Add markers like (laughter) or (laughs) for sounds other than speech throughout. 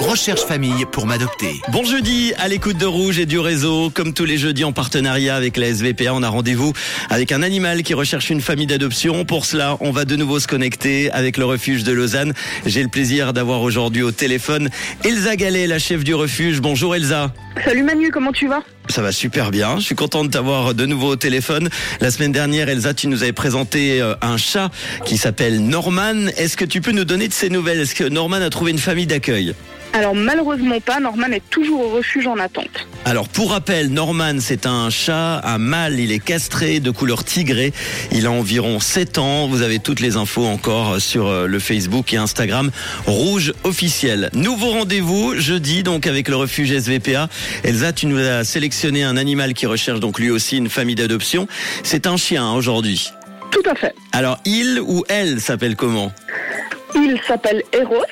Recherche famille pour m'adopter. Bon jeudi à l'écoute de Rouge et du réseau. Comme tous les jeudis en partenariat avec la SVPA, on a rendez-vous avec un animal qui recherche une famille d'adoption. Pour cela, on va de nouveau se connecter avec le refuge de Lausanne. J'ai le plaisir d'avoir aujourd'hui au téléphone Elsa Gallet, la chef du refuge. Bonjour Elsa. Salut Manu, comment tu vas? Ça va super bien. Je suis content de t'avoir de nouveau au téléphone. La semaine dernière, Elsa, tu nous avais présenté euh, un chat qui s'appelle Norman. Est-ce que tu peux nous donner de ses nouvelles? Est-ce que Norman a trouvé une famille d'accueil? Alors malheureusement pas, Norman est toujours au refuge en attente. Alors pour rappel, Norman c'est un chat, un mâle, il est castré de couleur tigrée, il a environ 7 ans, vous avez toutes les infos encore sur euh, le Facebook et Instagram Rouge officiel. Nouveau rendez-vous jeudi donc avec le refuge SVPA. Elsa, tu nous as sélectionné un animal qui recherche donc lui aussi une famille d'adoption. C'est un chien hein, aujourd'hui. Tout à fait. Alors il ou elle s'appelle comment? Il s'appelle Eros.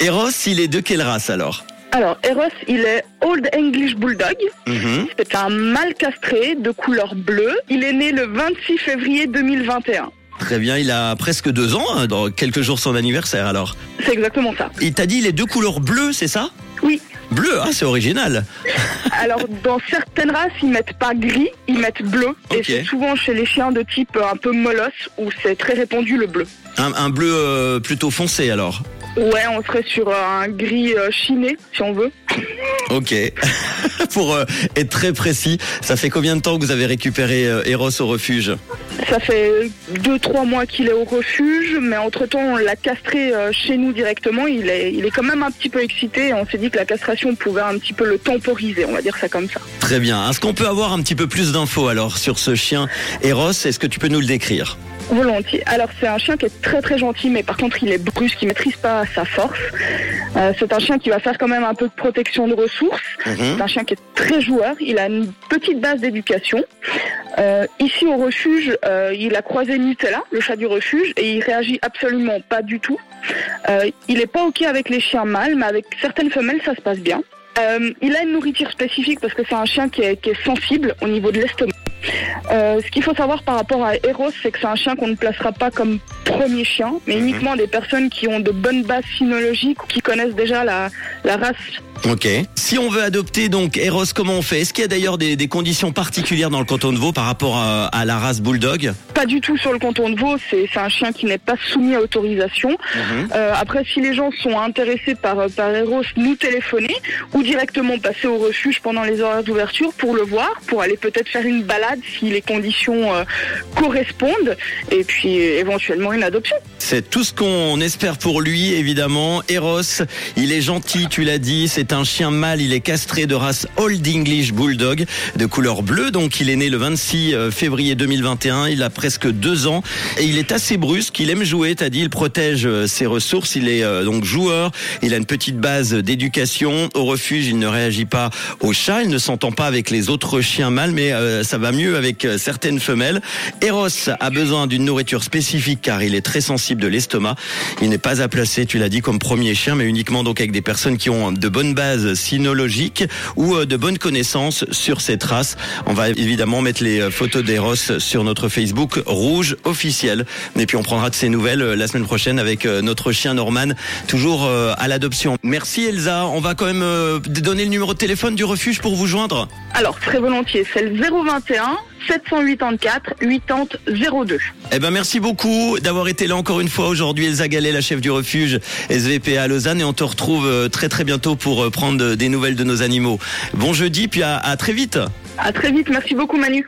Eros, il est de quelle race alors Alors Eros, il est Old English Bulldog. Mhm. C'est un mâle castré de couleur bleue. Il est né le 26 février 2021. Très bien, il a presque deux ans, hein, dans quelques jours son anniversaire alors. C'est exactement ça. Il t'a dit les deux couleurs bleues, c'est ça? Oui. Bleu, ah, c'est original. (laughs) Alors dans certaines races, ils mettent pas gris, ils mettent bleu. Et c'est souvent chez les chiens de type un peu molosse où c'est très répandu le bleu. Un, un bleu euh, plutôt foncé alors. Ouais, on serait sur un gris euh, chiné si on veut. Ok. (laughs) Pour euh, être très précis, ça fait combien de temps que vous avez récupéré euh, Eros au refuge? Ça fait deux trois mois qu'il est au refuge, mais entre temps on l'a castré chez nous directement. Il est, il est quand même un petit peu excité. et On s'est dit que la castration pouvait un petit peu le temporiser, on va dire ça comme ça. Très bien. Est-ce qu'on peut avoir un petit peu plus d'infos alors sur ce chien Eros? Est-ce que tu peux nous le décrire? Volontiers. Alors c'est un chien qui est très très gentil, mais par contre il est brusque, il maîtrise pas sa force. Euh, c'est un chien qui va faire quand même un peu de protection de ressources. Mhm. C'est un chien qui est très joueur. Il a une petite base d'éducation. Euh, ici au refuge, euh, il a croisé Nutella, le chat du refuge, et il réagit absolument pas du tout. Euh, il est pas ok avec les chiens mâles, mais avec certaines femelles, ça se passe bien. Euh, il a une nourriture spécifique parce que c'est un chien qui est, qui est sensible au niveau de l'estomac. Euh, ce qu'il faut savoir par rapport à Eros, c'est que c'est un chien qu'on ne placera pas comme premier chien, mais uniquement des personnes qui ont de bonnes bases sinologiques ou qui connaissent déjà la, la race. Ok. Si on veut adopter donc Eros, comment on fait? Est-ce qu'il y a d'ailleurs des, des conditions particulières dans le canton de Vaud par rapport à, à la race Bulldog? Pas du tout sur le canton de Vaud, c'est un chien qui n'est pas soumis à autorisation. Euh, après, si les gens sont intéressés par, par Eros, nous téléphoner ou directement passer au refuge pendant les horaires d'ouverture pour le voir, pour aller peut-être faire une balade si les conditions euh, correspondent, et puis éventuellement une adoption. C'est tout ce qu'on espère pour lui, évidemment. Eros, il est gentil, tu l'as dit. C'est un chien mâle. Il est castré de race Old English Bulldog de couleur bleue. Donc, il est né le 26 février 2021. Il a presque deux ans et il est assez brusque. Il aime jouer. T'as dit, il protège euh, ses ressources. Il est euh, donc joueur. Il a une petite base d'éducation. Au refuge, il ne réagit pas au chat. Il ne s'entend pas avec les autres chiens mâles, mais euh, ça va mieux avec euh, certaines femelles. Eros a besoin d'une nourriture spécifique car il est très sensible de l'estomac. Il n'est pas à placer, tu l'as dit, comme premier chien, mais uniquement donc avec des personnes qui ont de bonnes bases sinologiques ou euh, de bonnes connaissances sur cette race. On va évidemment mettre les euh, photos d'Eros sur notre Facebook rouge officiel. Et puis on prendra de ces nouvelles euh, la semaine prochaine avec notre chien Norman, toujours à l'adoption. Merci Elsa. On va quand même donner le numéro de téléphone du refuge pour vous joindre. Alors, très volontiers, c'est le 021 784 80 02. Eh ben merci beaucoup d'avoir été là encore une fois aujourd'hui Elsa Gallet, la chef du refuge SVP à Lausanne et on te retrouve euh, très très bientôt pour euh, prendre des nouvelles de nos animaux. Bon jeudi puis à, à très vite. À très vite, merci beaucoup Manu.